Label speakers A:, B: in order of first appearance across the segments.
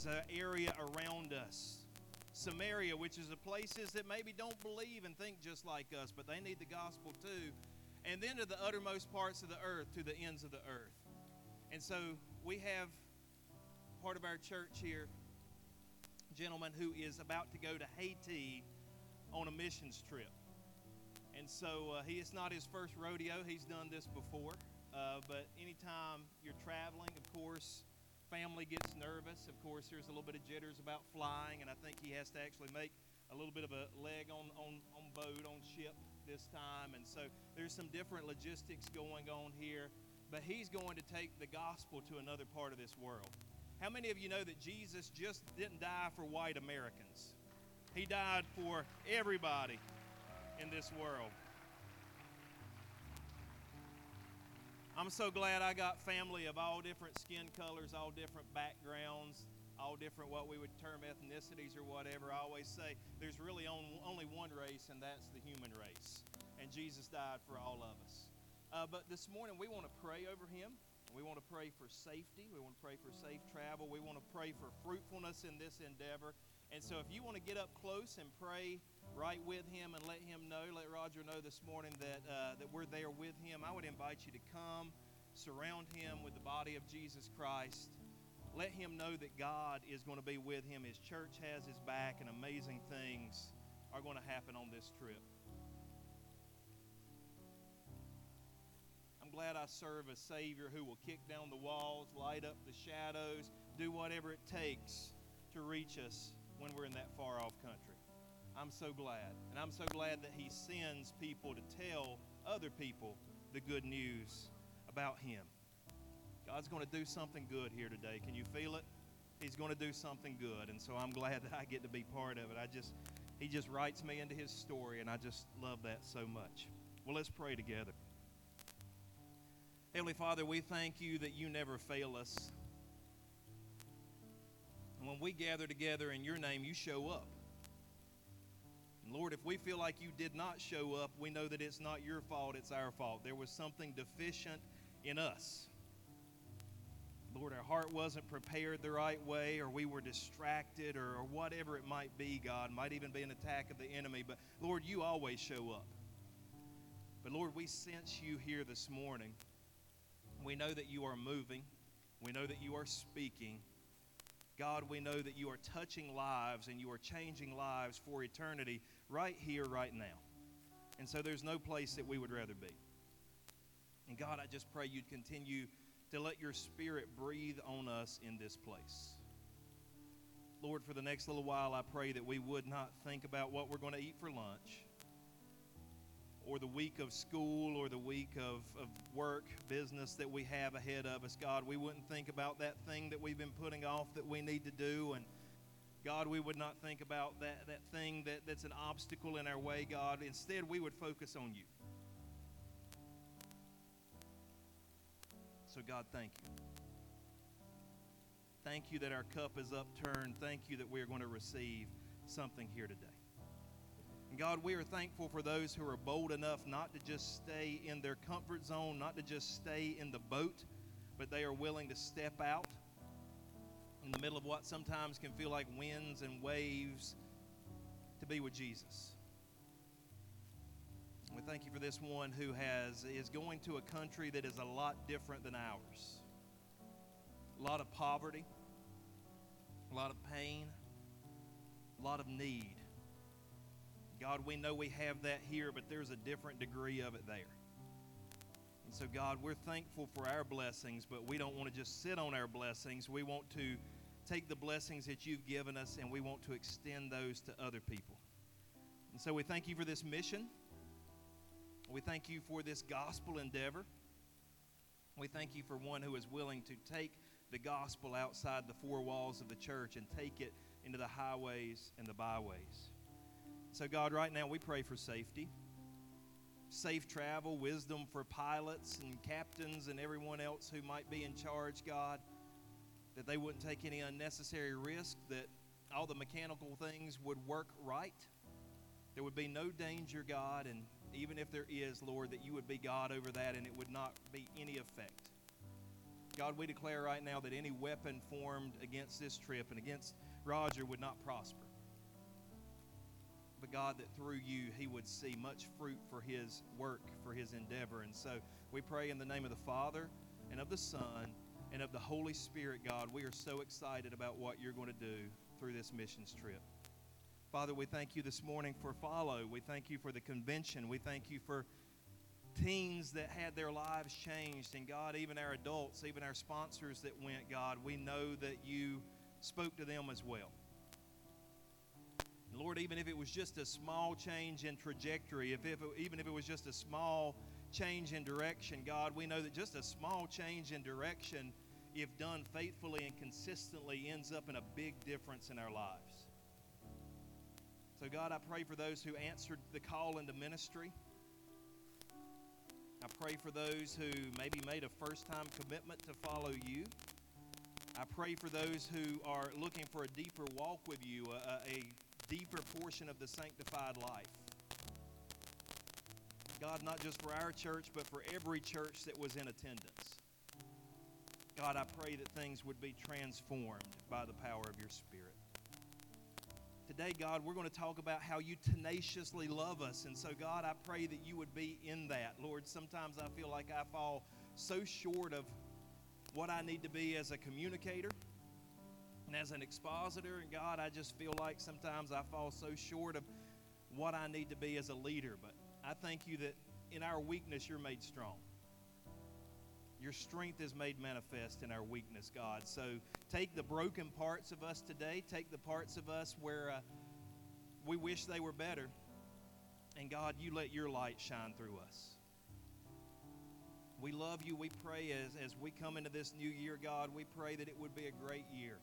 A: is an area around us. Samaria, which is the places that maybe don't believe and think just like us, but they need the gospel too. And then to the uttermost parts of the earth, to the ends of the earth. And so we have part of our church here, gentleman who is about to go to Haiti on a missions trip. And so uh, he is not his first rodeo. He's done this before. Uh, but anytime you're traveling, of course, family gets nervous. Of course, there's a little bit of jitters about flying, and I think he has to actually make a little bit of a leg on, on, on boat, on ship this time. And so there's some different logistics going on here. But he's going to take the gospel to another part of this world. How many of you know that Jesus just didn't die for white Americans? He died for everybody in this world. I'm so glad I got family of all different skin colors, all different backgrounds, all different what we would term ethnicities or whatever. I always say there's really only one race, and that's the human race. And Jesus died for all of us. Uh, but this morning we want to pray over him. We want to pray for safety. We want to pray for safe travel. We want to pray for fruitfulness in this endeavor. And so if you want to get up close and pray right with him and let him know, let Roger know this morning that, uh, that we're there with him. I would invite you to come, surround him with the body of Jesus Christ. Let him know that God is going to be with him. His church has his back, and amazing things are going to happen on this trip. I'm glad I serve a Savior who will kick down the walls, light up the shadows, do whatever it takes to reach us when we're in that far off country. I'm so glad. And I'm so glad that He sends people to tell other people the good news about Him. God's going to do something good here today. Can you feel it? He's going to do something good. And so I'm glad that I get to be part of it. I just, He just writes me into His story, and I just love that so much. Well, let's pray together. Heavenly Father, we thank you that you never fail us. And when we gather together in your name, you show up. Lord, if we feel like you did not show up, we know that it's not your fault, it's our fault. There was something deficient in us. Lord, our heart wasn't prepared the right way, or we were distracted, or, or whatever it might be, God. Might even be an attack of the enemy. But Lord, you always show up. But Lord, we sense you here this morning. We know that you are moving, we know that you are speaking. God, we know that you are touching lives and you are changing lives for eternity right here, right now. And so there's no place that we would rather be. And God, I just pray you'd continue to let your spirit breathe on us in this place. Lord, for the next little while, I pray that we would not think about what we're going to eat for lunch or the week of school or the week of, of work, business that we have ahead of us, God, we wouldn't think about that thing that we've been putting off that we need to do. And God, we would not think about that, that thing that, that's an obstacle in our way, God. Instead, we would focus on you. So, God, thank you. Thank you that our cup is upturned. Thank you that we are going to receive something here today. And God, we are thankful for those who are bold enough not to just stay in their comfort zone, not to just stay in the boat, but they are willing to step out in the middle of what sometimes can feel like winds and waves to be with Jesus. We thank you for this one who has is going to a country that is a lot different than ours. A lot of poverty, a lot of pain, a lot of need. God, we know we have that here, but there's a different degree of it there. And so, God, we're thankful for our blessings, but we don't want to just sit on our blessings. We want to take the blessings that you've given us and we want to extend those to other people. And so, we thank you for this mission. We thank you for this gospel endeavor. We thank you for one who is willing to take the gospel outside the four walls of the church and take it into the highways and the byways. So, God, right now we pray for safety, safe travel, wisdom for pilots and captains and everyone else who might be in charge, God, that they wouldn't take any unnecessary risk, that all the mechanical things would work right. There would be no danger, God, and even if there is, Lord, that you would be God over that and it would not be any effect. God, we declare right now that any weapon formed against this trip and against Roger would not prosper. But God, that through you he would see much fruit for his work, for his endeavor. And so we pray in the name of the Father and of the Son and of the Holy Spirit, God. We are so excited about what you're going to do through this missions trip. Father, we thank you this morning for Follow. We thank you for the convention. We thank you for teens that had their lives changed. And God, even our adults, even our sponsors that went, God, we know that you spoke to them as well. Lord, even if it was just a small change in trajectory, if, if even if it was just a small change in direction, God, we know that just a small change in direction, if done faithfully and consistently, ends up in a big difference in our lives. So, God, I pray for those who answered the call into ministry. I pray for those who maybe made a first time commitment to follow you. I pray for those who are looking for a deeper walk with you, a, a deeper portion of the sanctified life. God, not just for our church, but for every church that was in attendance. God, I pray that things would be transformed by the power of your Spirit. Today, God, we're going to talk about how you tenaciously love us. And so, God, I pray that you would be in that. Lord, sometimes I feel like I fall so short of what I need to be as a communicator and as an expositor. And God, I just feel like sometimes I fall so short of what I need to be as a leader. But I thank you that in our weakness, you're made strong. Your strength is made manifest in our weakness, God. So take the broken parts of us today, take the parts of us where uh, we wish they were better, and God, you let your light shine through us. We love you. We pray as, as we come into this new year, God, we pray that it would be a great year.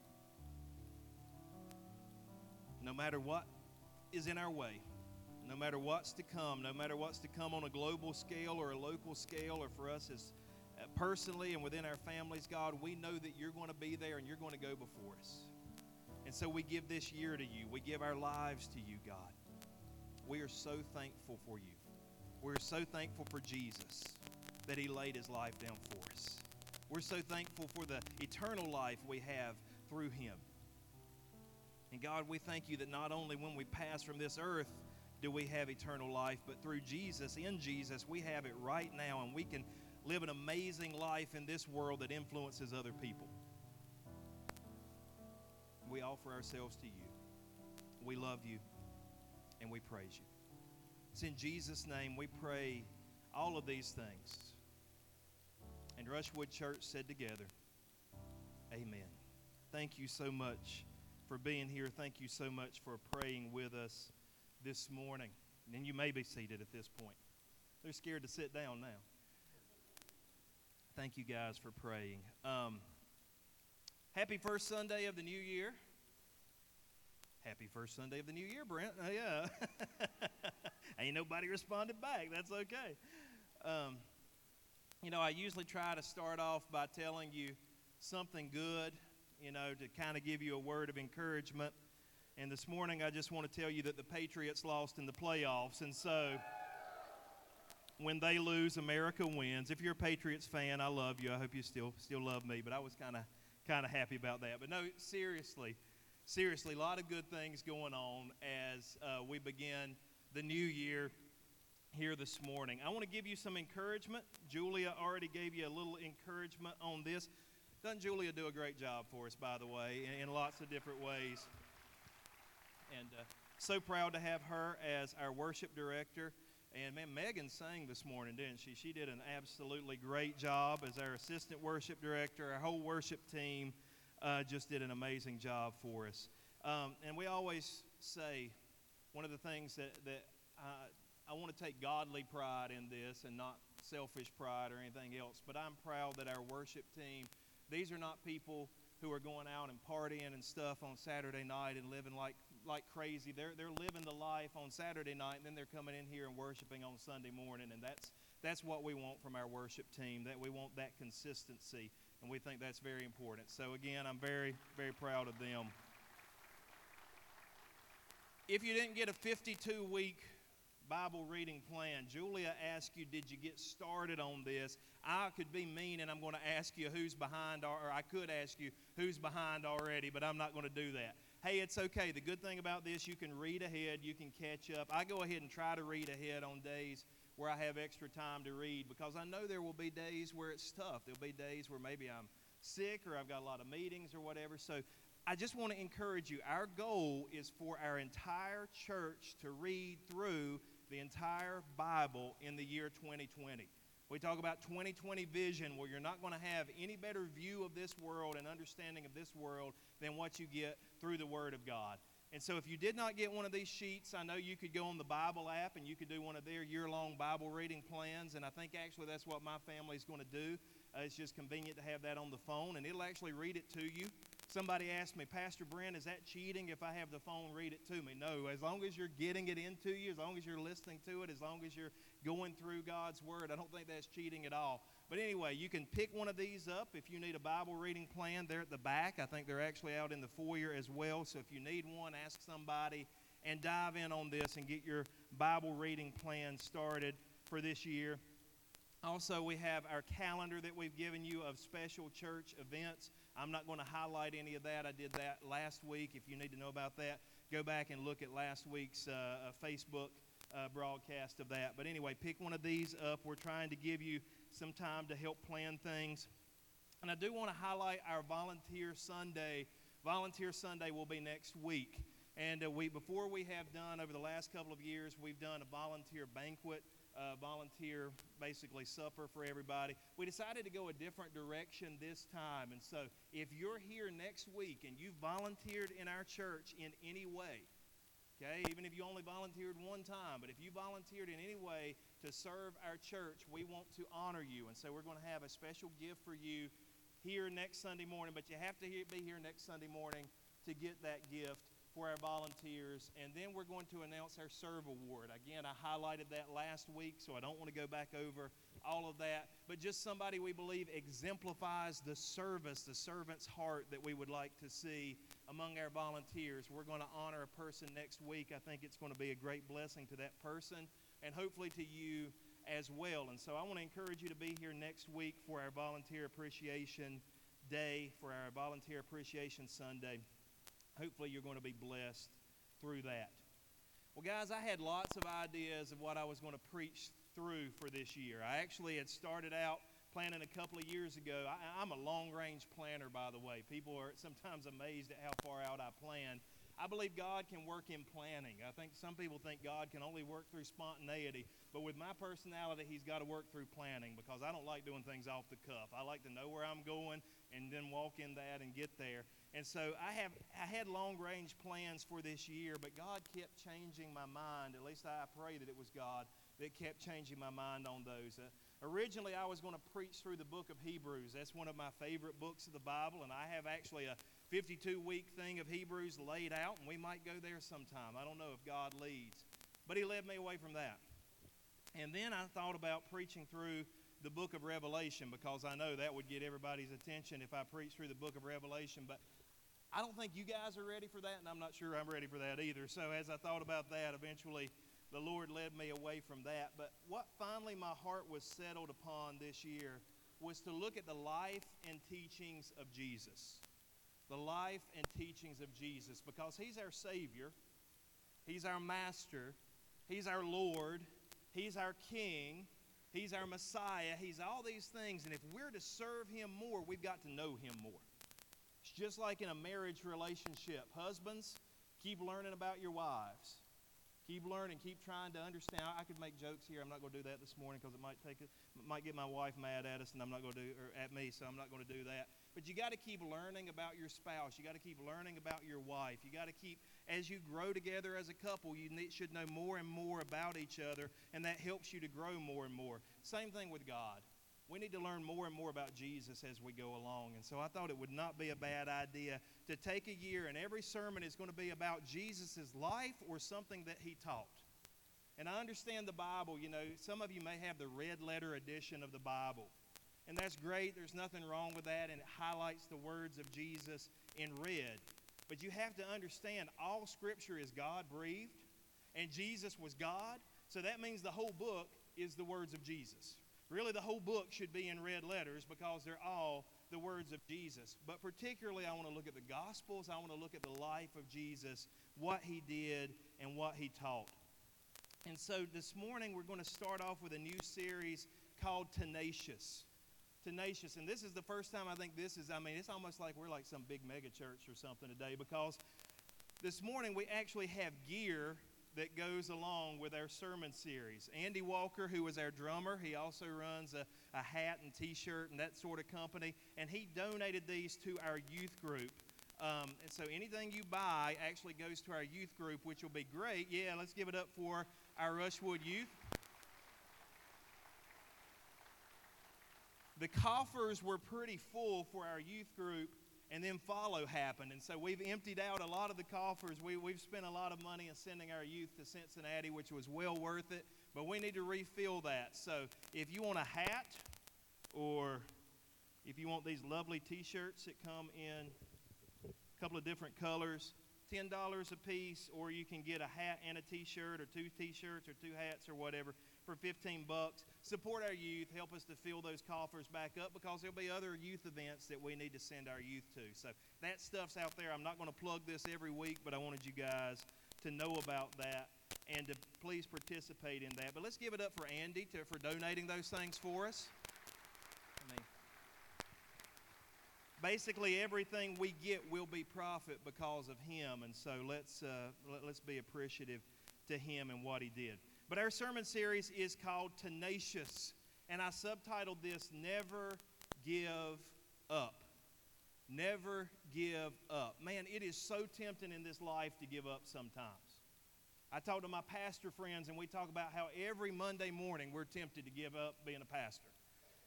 A: No matter what is in our way, no matter what's to come, no matter what's to come on a global scale or a local scale, or for us as uh, personally and within our families, God, we know that you're going to be there and you're going to go before us. And so we give this year to you. We give our lives to you, God. We are so thankful for you. We're so thankful for Jesus that he laid his life down for us. We're so thankful for the eternal life we have through him. And God, we thank you that not only when we pass from this earth do we have eternal life, but through Jesus, in Jesus, we have it right now, and we can live an amazing life in this world that influences other people. We offer ourselves to you. We love you, and we praise you. It's in Jesus' name we pray all of these things. And Rushwood Church said together, Amen. Thank you so much for being here. Thank you so much for praying with us this morning. And you may be seated at this point. They're scared to sit down now. Thank you guys for praying. Um, happy first Sunday of the new year. Happy first Sunday of the new year, Brent. Uh, yeah. Ain't nobody responded back. That's okay. Um, you know, I usually try to start off by telling you something good, you know, to kind of give you a word of encouragement. And this morning, I just want to tell you that the Patriots lost in the playoffs. And so, when they lose, America wins. If you're a Patriots fan, I love you. I hope you still still love me. But I was kind of kind of happy about that. But no, seriously, seriously, a lot of good things going on as uh, we begin the new year here this morning. I want to give you some encouragement. Julia already gave you a little encouragement on this. Doesn't Julia do a great job for us, by the way, in, in lots of different ways? And uh, so proud to have her as our worship director. And man, Megan sang this morning, didn't she? She did an absolutely great job as our assistant worship director. Our whole worship team uh, just did an amazing job for us. Um, and we always say one of the things that, that uh, I want to take godly pride in this and not selfish pride or anything else, but I'm proud that our worship team, these are not people who are going out and partying and stuff on Saturday night and living like like crazy. They're, they're living the life on Saturday night, and then they're coming in here and worshiping on Sunday morning. And that's, that's what we want from our worship team, that we want that consistency. And we think that's very important. So, again, I'm very, very proud of them. If you didn't get a 52 week Bible reading plan. Julia asked you, Did you get started on this? I could be mean and I'm going to ask you who's behind, or I could ask you who's behind already, but I'm not going to do that. Hey, it's okay. The good thing about this, you can read ahead, you can catch up. I go ahead and try to read ahead on days where I have extra time to read because I know there will be days where it's tough. There'll be days where maybe I'm sick or I've got a lot of meetings or whatever. So I just want to encourage you. Our goal is for our entire church to read through the entire Bible in the year 2020. We talk about 2020 vision where you're not going to have any better view of this world and understanding of this world than what you get through the Word of God. And so, if you did not get one of these sheets, I know you could go on the Bible app and you could do one of their year long Bible reading plans. And I think actually that's what my family is going to do. Uh, it's just convenient to have that on the phone, and it'll actually read it to you. Somebody asked me, Pastor Brent, is that cheating if I have the phone read it to me? No, as long as you're getting it into you, as long as you're listening to it, as long as you're going through God's Word, I don't think that's cheating at all. But anyway, you can pick one of these up if you need a Bible reading plan. They're at the back. I think they're actually out in the foyer as well. So if you need one, ask somebody and dive in on this and get your Bible reading plan started for this year. Also, we have our calendar that we've given you of special church events. I'm not going to highlight any of that. I did that last week. If you need to know about that, go back and look at last week's uh, uh, Facebook uh, broadcast of that. But anyway, pick one of these up. We're trying to give you some time to help plan things. And I do want to highlight our Volunteer Sunday. Volunteer Sunday will be next week. And uh, we, before we have done, over the last couple of years, we've done a volunteer banquet uh, volunteer, basically supper for everybody. We decided to go a different direction this time. And so if you're here next week and you've volunteered in our church in any way, okay, even if you only volunteered one time, but if you volunteered in any way to serve our church, we want to honor you. And so we're going to have a special gift for you here next Sunday morning, but you have to be here next Sunday morning to get that gift for our volunteers. And then we're going to announce our Serve Award. Again, I highlighted that last week, so I don't want to go back over all of that. But just somebody we believe exemplifies the service, the servant's heart that we would like to see among our volunteers. We're going to honor a person next week. I think it's going to be a great blessing to that person and hopefully to you as well. And so I want to encourage you to be here next week for our Volunteer Appreciation Day, for our Volunteer Appreciation Sunday hopefully you're going to be blessed through that. Well, guys, I had lots of ideas of what I was going to preach through for this year. I actually had started out planning a couple of years ago. I, am a long range planner, by the way. People are sometimes amazed at how far out I plan. I believe God can work in planning. I think some people think God can only work through spontaneity, but with my personality, He's got to work through planning because I don't like doing things off the cuff. I like to know where I'm going and then walk in that and get there. And so I have I had long range plans for this year, but God kept changing my mind. At least I pray that it was God that kept changing my mind on those. Uh, originally, I was going to preach through the book of Hebrews. That's one of my favorite books of the Bible, and I have actually a 52 week thing of Hebrews laid out, and we might go there sometime. I don't know if God leads, but He led me away from that. And then I thought about preaching through the book of Revelation because I know that would get everybody's attention if I preach through the book of Revelation. But I don't think you guys are ready for that, and I'm not sure I'm ready for that either. So as I thought about that, eventually the Lord led me away from that. But what finally my heart was settled upon this year was to look at the life and teachings of Jesus. The life and teachings of Jesus because He's our Savior, He's our Master, He's our Lord, He's our King, He's our Messiah. He's all these things. And if we're to serve Him more, we've got to know Him more. It's just like in a marriage relationship. Husbands, keep learning about your wives. Keep learning, keep trying to understand. I could make jokes here. I'm not going to do that this morning because it might take it might get my wife mad at us, and I'm not going to do or at me, so I'm not going to do that. But you got to keep learning about your spouse. You got to keep learning about your wife. You got to keep as you grow together as a couple. You need, should know more and more about each other, and that helps you to grow more and more. Same thing with God we need to learn more and more about Jesus as we go along. And so I thought it would not be a bad idea to take a year and every sermon is going to be about Jesus' life or something that he taught. And I understand the Bible, you know, some of you may have the red letter edition of the Bible. And that's great. There's nothing wrong with that. And it highlights the words of Jesus in red. But you have to understand all Scripture is God breathed. And Jesus was God. So that means the whole book is the words of Jesus. Really, the whole book should be in red letters because they're all the words of Jesus. But particularly, I want to look at the Gospels. I want to look at the life of Jesus, what he did, and what he taught. And so this morning, we're going to start off with a new series called Tenacious. Tenacious. And this is the first time I think this is, I mean, it's almost like we're like some big mega church or something today because this morning we actually have gear that goes along with our sermon series. Andy Walker, who is our drummer, he also runs a, a hat and t shirt and that sort of company, and he donated these to our youth group. Um, and so anything you buy actually goes to our youth group, which will be great. Yeah, let's give it up for our Rushwood youth. The coffers were pretty full for our youth group and then follow happened. And so we've emptied out a lot of the coffers. We, we've spent a lot of money in sending our youth to Cincinnati, which was well worth it, but we need to refill that. So if you want a hat or if you want these lovely t shirts that come in a couple of different colors, $10 a piece, or you can get a hat and a t shirt, or two t shirts, or two hats, or whatever for 15 bucks. Support our youth. Help us to fill those coffers back up because there'll be other youth events that we need to send our youth to. So that stuff's out there. I'm not going to plug this every week, but I wanted you guys to know about that and to please participate in that. But let's give it up for Andy to, for donating those things for us. I mean, basically everything we get will be profit because of him, and so let's uh, let, let's be appreciative to him and what he did. But our sermon series is called Tenacious, and I subtitled this Never Give Up. Never give up. Man, it is so tempting in this life to give up sometimes. I talk to my pastor friends, and we talk about how every Monday morning we're tempted to give up being a pastor.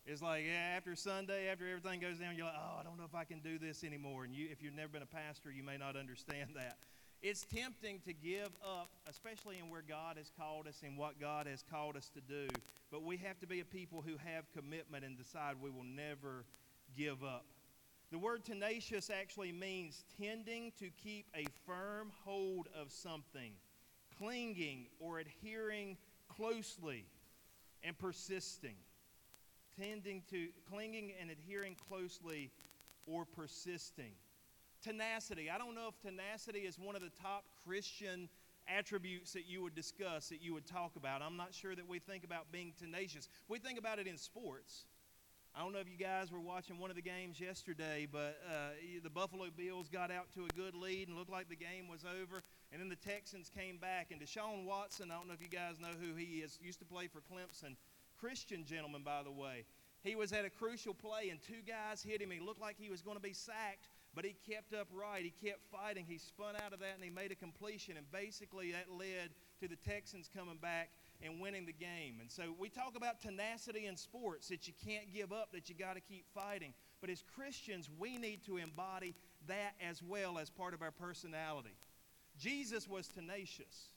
A: It's like yeah, after Sunday, after everything goes down, you're like, oh, I don't know if I can do this anymore. And you, if you've never been a pastor, you may not understand that. It's tempting to give up, especially in where God has called us and what God has called us to do. But we have to be a people who have commitment and decide we will never give up. The word tenacious actually means tending to keep a firm hold of something, clinging or adhering closely and persisting. Tending to clinging and adhering closely or persisting. Tenacity. I don't know if tenacity is one of the top Christian attributes that you would discuss, that you would talk about. I'm not sure that we think about being tenacious. We think about it in sports. I don't know if you guys were watching one of the games yesterday, but uh, the Buffalo Bills got out to a good lead and looked like the game was over. And then the Texans came back. And Deshaun Watson, I don't know if you guys know who he is, used to play for Clemson. Christian gentleman, by the way. He was at a crucial play, and two guys hit him. He looked like he was going to be sacked. But he kept upright. He kept fighting. He spun out of that and he made a completion. And basically, that led to the Texans coming back and winning the game. And so we talk about tenacity in sports that you can't give up, that you got to keep fighting. But as Christians, we need to embody that as well as part of our personality. Jesus was tenacious.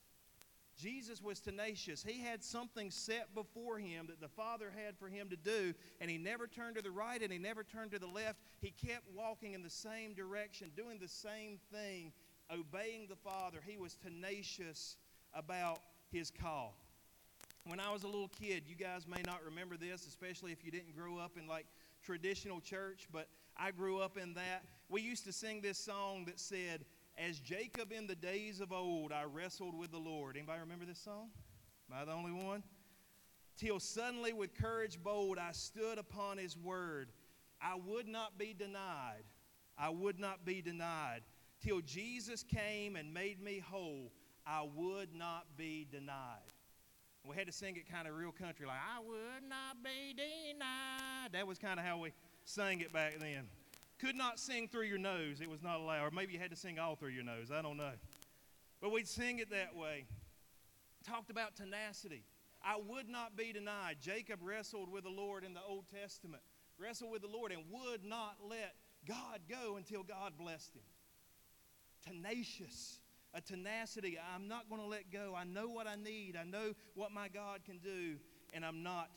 A: Jesus was tenacious. He had something set before him that the Father had for him to do, and he never turned to the right and he never turned to the left. He kept walking in the same direction, doing the same thing, obeying the Father. He was tenacious about his call. When I was a little kid, you guys may not remember this, especially if you didn't grow up in like traditional church, but I grew up in that. We used to sing this song that said, as Jacob in the days of old, I wrestled with the Lord. Anybody remember this song? Am I the only one? Till suddenly, with courage bold, I stood upon his word. I would not be denied. I would not be denied. Till Jesus came and made me whole, I would not be denied. We had to sing it kind of real country, like, I would not be denied. That was kind of how we sang it back then could not sing through your nose, it was not allowed. Or maybe you had to sing all through your nose. I don't know. But we'd sing it that way. Talked about tenacity. I would not be denied. Jacob wrestled with the Lord in the Old Testament, wrestled with the Lord and would not let God go until God blessed him. Tenacious, a tenacity. I'm not going to let go. I know what I need, I know what my God can do, and I'm not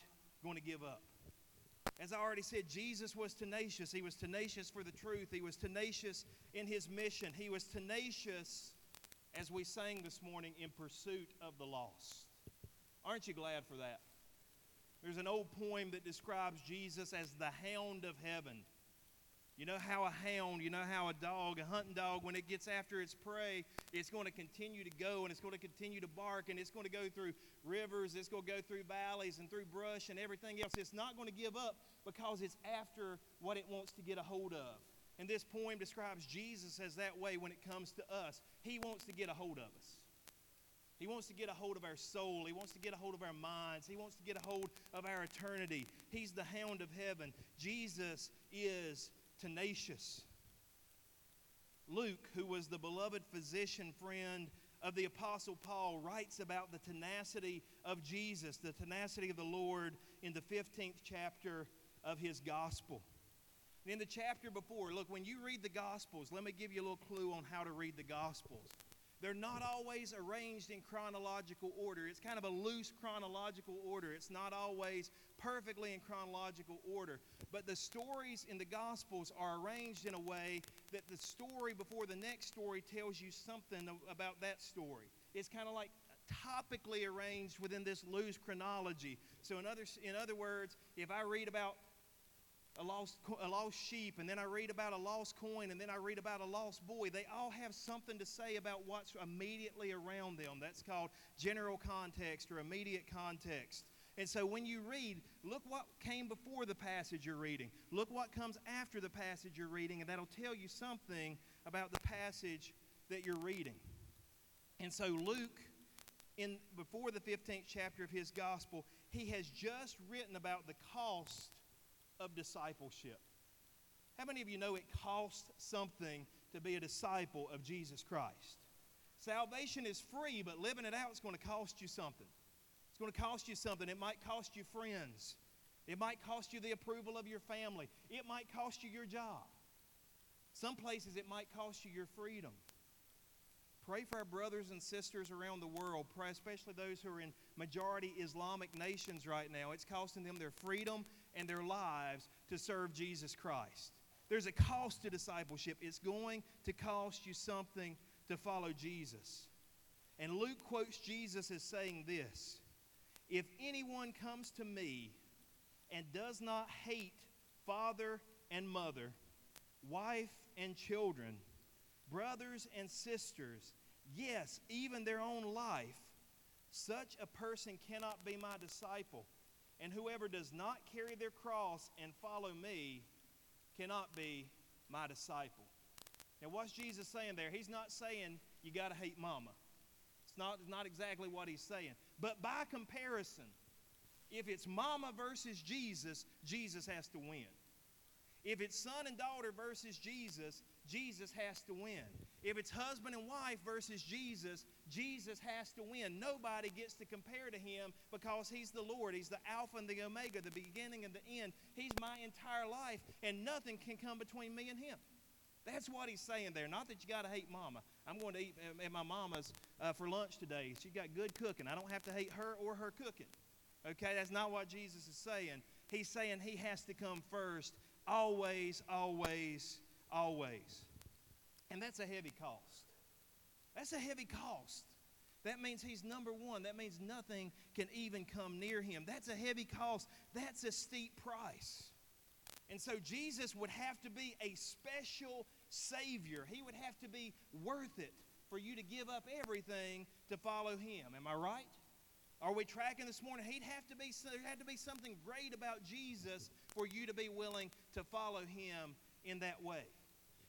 A: going to give up. As I already said, Jesus was tenacious. He was tenacious for the truth. He was tenacious in his mission. He was tenacious, as we sang this morning, in pursuit of the lost. Aren't you glad for that? There's an old poem that describes Jesus as the hound of heaven. You know how a hound, you know how a dog, a hunting dog, when it gets after its prey, it's going to continue to go and it's going to continue to bark and it's going to go through rivers, it's going to go through valleys and through brush and everything else. It's not going to give up because it's after what it wants to get a hold of. And this poem describes Jesus as that way when it comes to us. He wants to get a hold of us. He wants to get a hold of our soul. He wants to get a hold of our minds. He wants to get a hold of our eternity. He's the hound of heaven. Jesus is tenacious. Luke, who was the beloved physician friend of the Apostle Paul, writes about the tenacity of Jesus, the tenacity of the Lord, in the 15th chapter of his gospel. in the chapter before, look, when you read the Gospels, let me give you a little clue on how to read the Gospels. They're not always arranged in chronological order. It's kind of a loose chronological order. It's not always perfectly in chronological order. But the stories in the Gospels are arranged in a way that the story before the next story tells you something about that story. It's kind of like topically arranged within this loose chronology. So, in other, in other words, if I read about a lost, a lost sheep, and then I read about a lost coin, and then I read about a lost boy. They all have something to say about what's immediately around them. That's called general context or immediate context. And so when you read, look what came before the passage you're reading. Look what comes after the passage you're reading, and that'll tell you something about the passage that you're reading. And so Luke, in before the 15th chapter of his gospel, he has just written about the cost of discipleship. How many of you know it costs something to be a disciple of Jesus Christ? Salvation is free, but living it out is going to cost you something. It's going to cost you something. It might cost you friends. It might cost you the approval of your family. It might cost you your job. Some places it might cost you your freedom. Pray for our brothers and sisters around the world, Pray especially those who are in majority Islamic nations right now. It's costing them their freedom and their lives to serve Jesus Christ. There's a cost to discipleship. It's going to cost you something to follow Jesus. And Luke quotes Jesus as saying this If anyone comes to me and does not hate father and mother, wife and children, brothers and sisters, yes, even their own life, such a person cannot be my disciple. And whoever does not carry their cross and follow me cannot be my disciple. Now, what's Jesus saying there? He's not saying you got to hate mama. It's not, not exactly what he's saying. But by comparison, if it's mama versus Jesus, Jesus has to win. If it's son and daughter versus Jesus, Jesus has to win. If it's husband and wife versus Jesus, Jesus has to win. Nobody gets to compare to him because he's the Lord. He's the Alpha and the Omega, the beginning and the end. He's my entire life, and nothing can come between me and him. That's what he's saying there. Not that you got to hate mama. I'm going to eat at my mama's uh, for lunch today. She got good cooking. I don't have to hate her or her cooking. Okay, that's not what Jesus is saying. He's saying he has to come first, always, always, always. And that's a heavy cost. That's a heavy cost. That means he's number one. That means nothing can even come near him. That's a heavy cost. That's a steep price. And so Jesus would have to be a special Savior. He would have to be worth it for you to give up everything to follow him. Am I right? Are we tracking this morning? He'd have to be there had to be something great about Jesus for you to be willing to follow him in that way.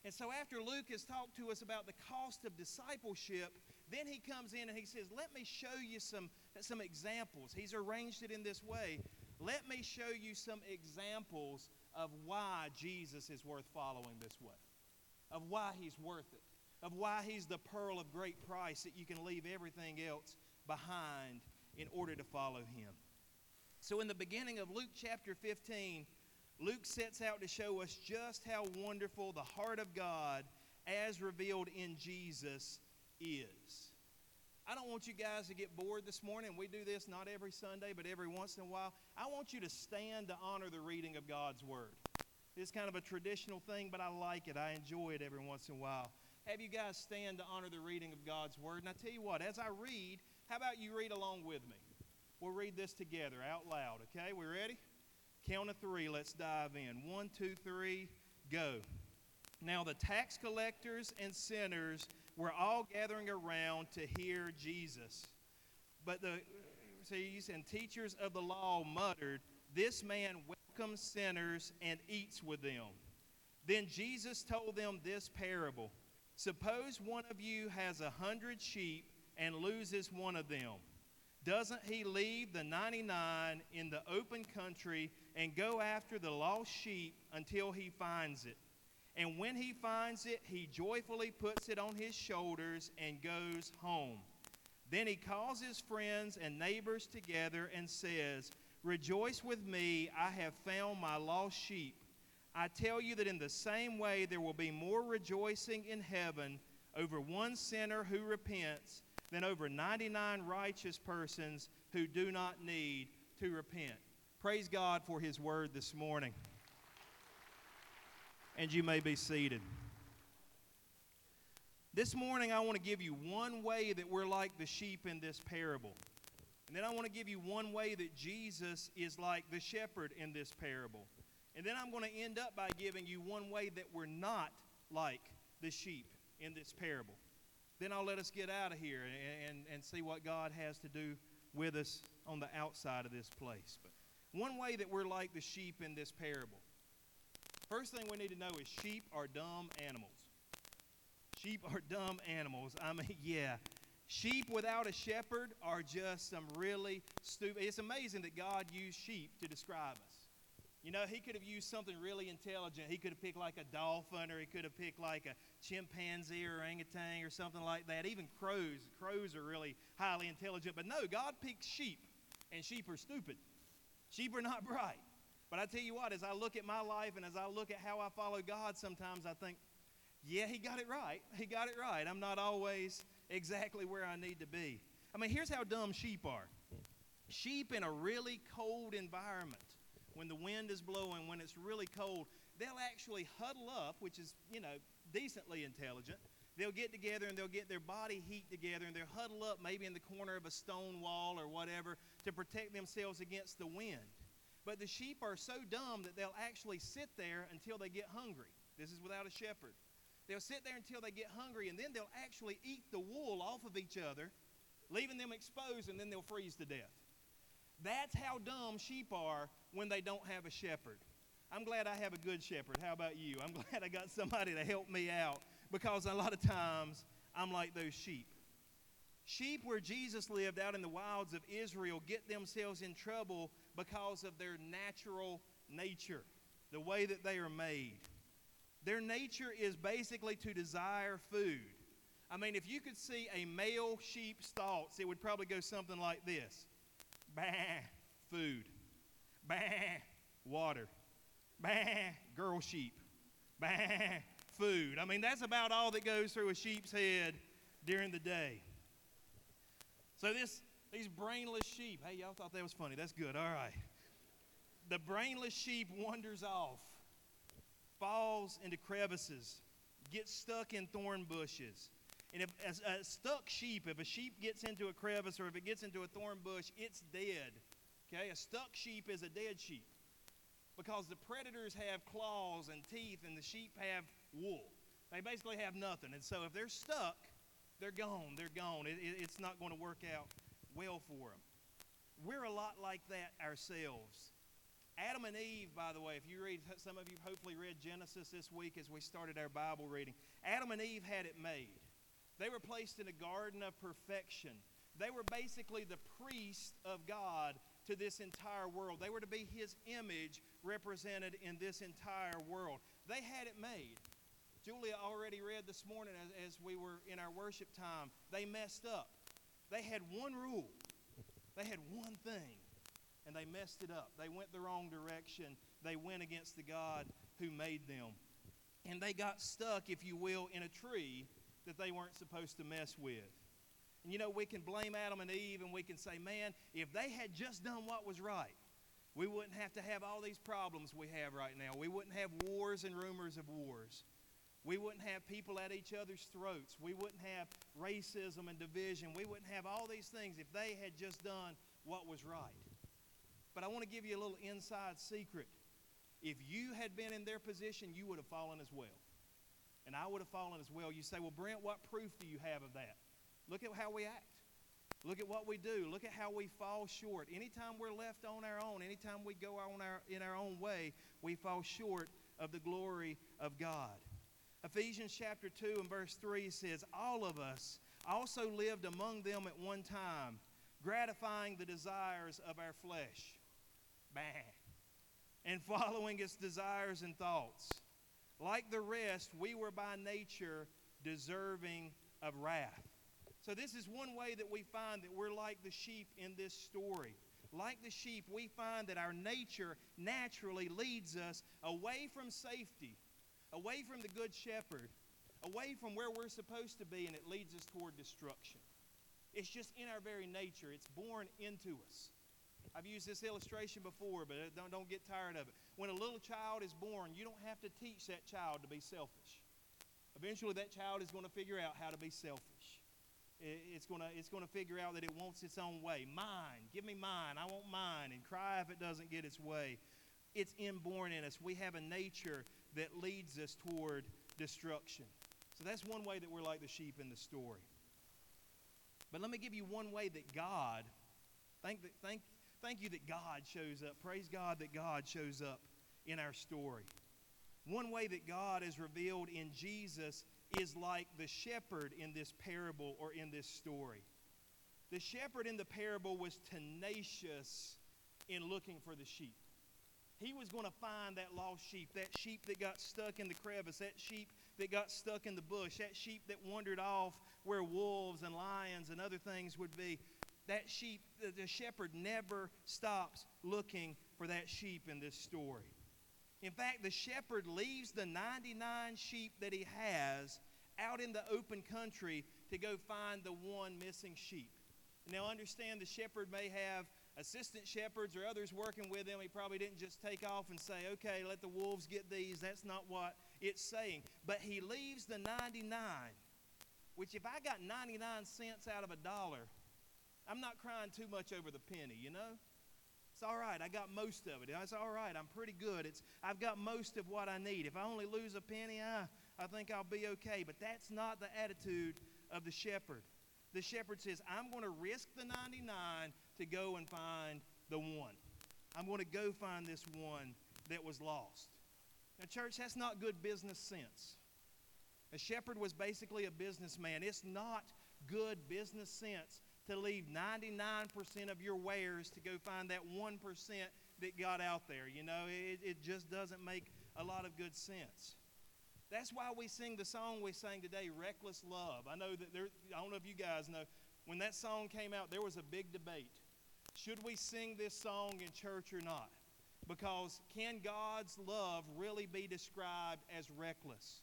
A: And so after Luke has talked to us about the cost of discipleship, then he comes in and he says, Let me show you some, some examples. He's arranged it in this way. Let me show you some examples of why Jesus is worth following this way, of why he's worth it, of why he's the pearl of great price that you can leave everything else behind in order to follow him. So, in the beginning of Luke chapter 15, Luke sets out to show us just how wonderful the heart of God, as revealed in Jesus, is. I don't want you guys to get bored this morning. We do this not every Sunday, but every once in a while. I want you to stand to honor the reading of God's Word. It's kind of a traditional thing, but I like it. I enjoy it every once in a while. Have you guys stand to honor the reading of God's Word? And I tell you what, as I read, how about you read along with me? We'll read this together out loud, okay? We ready? Count of three, let's dive in. One, two, three, go. Now the tax collectors and sinners were all gathering around to hear Jesus. But the Pharisees and teachers of the law muttered, This man welcomes sinners and eats with them. Then Jesus told them this parable Suppose one of you has a hundred sheep and loses one of them. Doesn't he leave the 99 in the open country and go after the lost sheep until he finds it? And when he finds it, he joyfully puts it on his shoulders and goes home. Then he calls his friends and neighbors together and says, Rejoice with me, I have found my lost sheep. I tell you that in the same way there will be more rejoicing in heaven over one sinner who repents than over 99 righteous persons who do not need to repent. Praise God for his word this morning. And you may be seated. This morning, I want to give you one way that we're like the sheep in this parable. And then I want to give you one way that Jesus is like the shepherd in this parable. And then I'm going to end up by giving you one way that we're not like the sheep in this parable. Then I'll let us get out of here and, and, and see what God has to do with us on the outside of this place. But one way that we're like the sheep in this parable. First thing we need to know is sheep are dumb animals. Sheep are dumb animals. I mean, yeah. Sheep without a shepherd are just some really stupid. It's amazing that God used sheep to describe us. You know, he could have used something really intelligent. He could have picked like a dolphin or he could have picked like a chimpanzee or orangutan or something like that. Even crows. Crows are really highly intelligent. But no, God picked sheep, and sheep are stupid. Sheep are not bright. But I tell you what, as I look at my life and as I look at how I follow God, sometimes I think, yeah, he got it right. He got it right. I'm not always exactly where I need to be. I mean, here's how dumb sheep are sheep in a really cold environment when the wind is blowing, when it's really cold, they'll actually huddle up, which is, you know, decently intelligent. They'll get together and they'll get their body heat together and they'll huddle up maybe in the corner of a stone wall or whatever to protect themselves against the wind. But the sheep are so dumb that they'll actually sit there until they get hungry. This is without a shepherd. They'll sit there until they get hungry and then they'll actually eat the wool off of each other, leaving them exposed, and then they'll freeze to death. That's how dumb sheep are when they don't have a shepherd. I'm glad I have a good shepherd. How about you? I'm glad I got somebody to help me out because a lot of times I'm like those sheep. Sheep where Jesus lived out in the wilds of Israel get themselves in trouble because of their natural nature, the way that they are made. Their nature is basically to desire food. I mean, if you could see a male sheep's thoughts, it would probably go something like this Bah, food. Bah, water. Bah, girl sheep. Bah, food. I mean, that's about all that goes through a sheep's head during the day. So this these brainless sheep, hey, y'all thought that was funny. That's good. All right. The brainless sheep wanders off, falls into crevices, gets stuck in thorn bushes. And if a, a stuck sheep, if a sheep gets into a crevice or if it gets into a thorn bush, it's dead. Okay? A stuck sheep is a dead sheep because the predators have claws and teeth and the sheep have wool. They basically have nothing. And so if they're stuck, they're gone. They're gone. It, it, it's not going to work out well for them. We're a lot like that ourselves. Adam and Eve, by the way, if you read, some of you hopefully read Genesis this week as we started our Bible reading. Adam and Eve had it made. They were placed in a garden of perfection. They were basically the priest of God to this entire world. They were to be his image represented in this entire world. They had it made. Julia already read this morning as, as we were in our worship time. They messed up. They had one rule, they had one thing, and they messed it up. They went the wrong direction. They went against the God who made them. And they got stuck, if you will, in a tree that they weren't supposed to mess with. And you know, we can blame Adam and Eve and we can say, man, if they had just done what was right, we wouldn't have to have all these problems we have right now. We wouldn't have wars and rumors of wars. We wouldn't have people at each other's throats. We wouldn't have racism and division. We wouldn't have all these things if they had just done what was right. But I want to give you a little inside secret. If you had been in their position, you would have fallen as well. And I would have fallen as well. You say, Well, Brent, what proof do you have of that? Look at how we act. Look at what we do. Look at how we fall short. Anytime we're left on our own, anytime we go on our, in our own way, we fall short of the glory of God. Ephesians chapter 2 and verse 3 says, All of us also lived among them at one time, gratifying the desires of our flesh. And following its desires and thoughts. Like the rest, we were by nature deserving of wrath. So, this is one way that we find that we're like the sheep in this story. Like the sheep, we find that our nature naturally leads us away from safety, away from the good shepherd, away from where we're supposed to be, and it leads us toward destruction. It's just in our very nature, it's born into us. I've used this illustration before, but don't, don't get tired of it. When a little child is born, you don't have to teach that child to be selfish. Eventually, that child is going to figure out how to be selfish. It's going to, it's going to figure out that it wants its own way. Mine, give me mine, I want mine, and cry if it doesn't get its way. It's inborn in us. We have a nature that leads us toward destruction. So that's one way that we're like the sheep in the story. But let me give you one way that God, thank, thank, thank you that God shows up. Praise God that God shows up in our story. One way that God is revealed in Jesus is like the shepherd in this parable or in this story. The shepherd in the parable was tenacious in looking for the sheep. He was going to find that lost sheep, that sheep that got stuck in the crevice, that sheep that got stuck in the bush, that sheep that wandered off where wolves and lions and other things would be. That sheep, the shepherd never stops looking for that sheep in this story. In fact, the shepherd leaves the 99 sheep that he has out in the open country to go find the one missing sheep. Now, understand the shepherd may have assistant shepherds or others working with him. He probably didn't just take off and say, okay, let the wolves get these. That's not what it's saying. But he leaves the 99, which if I got 99 cents out of a dollar, I'm not crying too much over the penny, you know? It's all right. I got most of it. It's all right. I'm pretty good. It's, I've got most of what I need. If I only lose a penny, I, I think I'll be okay. But that's not the attitude of the shepherd. The shepherd says, I'm going to risk the 99 to go and find the one. I'm going to go find this one that was lost. Now, church, that's not good business sense. A shepherd was basically a businessman. It's not good business sense to leave 99% of your wares to go find that 1% that got out there. You know, it, it just doesn't make a lot of good sense. That's why we sing the song we sang today, Reckless Love. I know that there, I don't know if you guys know, when that song came out, there was a big debate. Should we sing this song in church or not? Because can God's love really be described as reckless?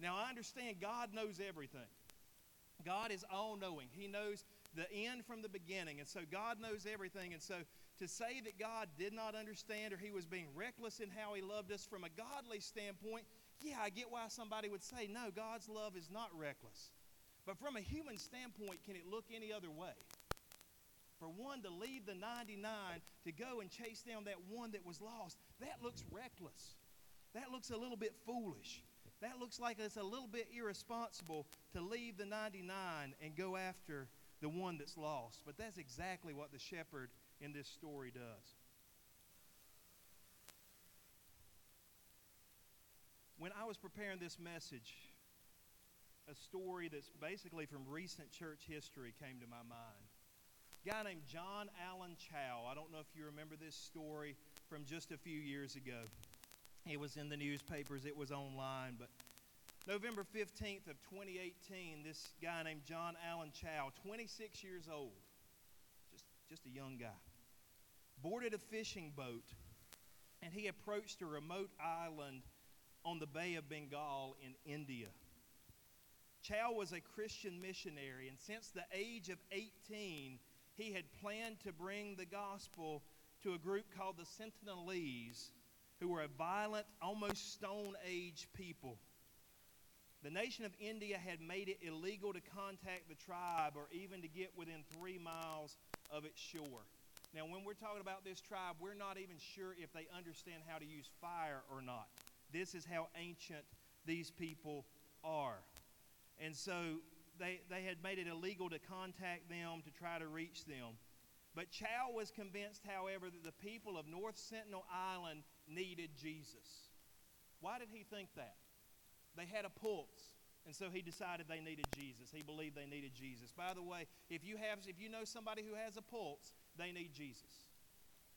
A: Now, I understand God knows everything. God is all knowing. He knows the end from the beginning. And so God knows everything. And so to say that God did not understand or he was being reckless in how he loved us from a godly standpoint, yeah, I get why somebody would say, no, God's love is not reckless. But from a human standpoint, can it look any other way? For one to leave the 99 to go and chase down that one that was lost, that looks reckless. That looks a little bit foolish. That looks like it's a little bit irresponsible to leave the 99 and go after the one that's lost. But that's exactly what the shepherd in this story does. When I was preparing this message, a story that's basically from recent church history came to my mind. Guy named John Allen Chau. I don't know if you remember this story from just a few years ago. It was in the newspapers, it was online, but November 15th of 2018, this guy named John Allen Chau, 26 years old, just, just a young guy, boarded a fishing boat and he approached a remote island on the Bay of Bengal in India. Chau was a Christian missionary, and since the age of 18, he had planned to bring the gospel to a group called the Sentinelese, who were a violent, almost Stone Age people. The nation of India had made it illegal to contact the tribe or even to get within three miles of its shore. Now, when we're talking about this tribe, we're not even sure if they understand how to use fire or not. This is how ancient these people are. And so they, they had made it illegal to contact them, to try to reach them. But Chau was convinced, however, that the people of North Sentinel Island needed Jesus. Why did he think that? They had a pulse. And so he decided they needed Jesus. He believed they needed Jesus. By the way, if you have if you know somebody who has a pulse, they need Jesus.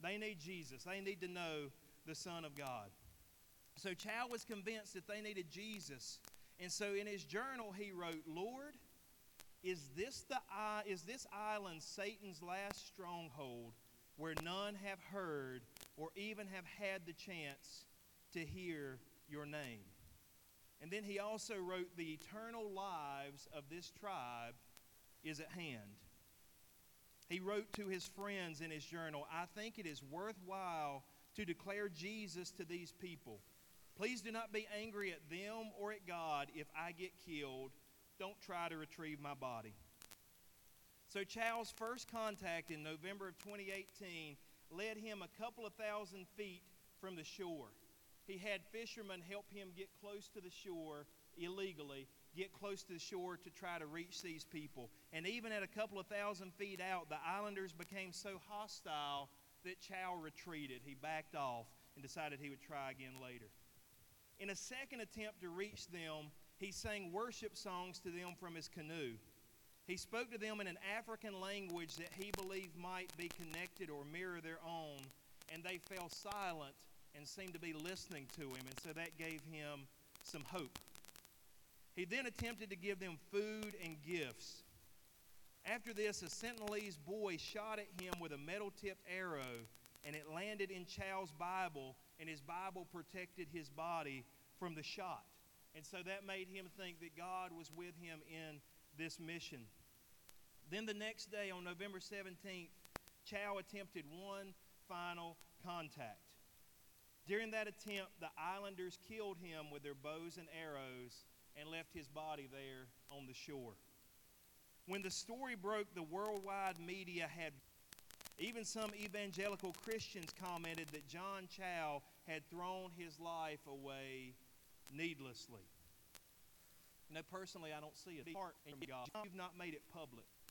A: They need Jesus. They need to know the Son of God. So Chau was convinced that they needed Jesus. And so in his journal he wrote, "Lord, is this the is this island Satan's last stronghold where none have heard or even have had the chance to hear your name?" And then he also wrote, The eternal lives of this tribe is at hand. He wrote to his friends in his journal, I think it is worthwhile to declare Jesus to these people. Please do not be angry at them or at God if I get killed. Don't try to retrieve my body. So, Chau's first contact in November of 2018 led him a couple of thousand feet from the shore he had fishermen help him get close to the shore illegally, get close to the shore to try to reach these people. And even at a couple of thousand feet out, the islanders became so hostile that Chow retreated. He backed off and decided he would try again later. In a second attempt to reach them, he sang worship songs to them from his canoe. He spoke to them in an African language that he believed might be connected or mirror their own, and they fell silent and seemed to be listening to him, and so that gave him some hope. He then attempted to give them food and gifts. After this, a Sentinelese boy shot at him with a metal tipped arrow, and it landed in Chau's Bible, and his Bible protected his body from the shot. And so that made him think that God was with him in this mission. Then the next day, on November 17th, Chau attempted one final contact. During that attempt, the islanders killed him with their bows and arrows and left his body there on the shore. When the story broke, the worldwide media had, even some evangelical Christians commented that John Chau had thrown his life away needlessly. Now, personally, I don't see it. Heart in God. You've not made it public.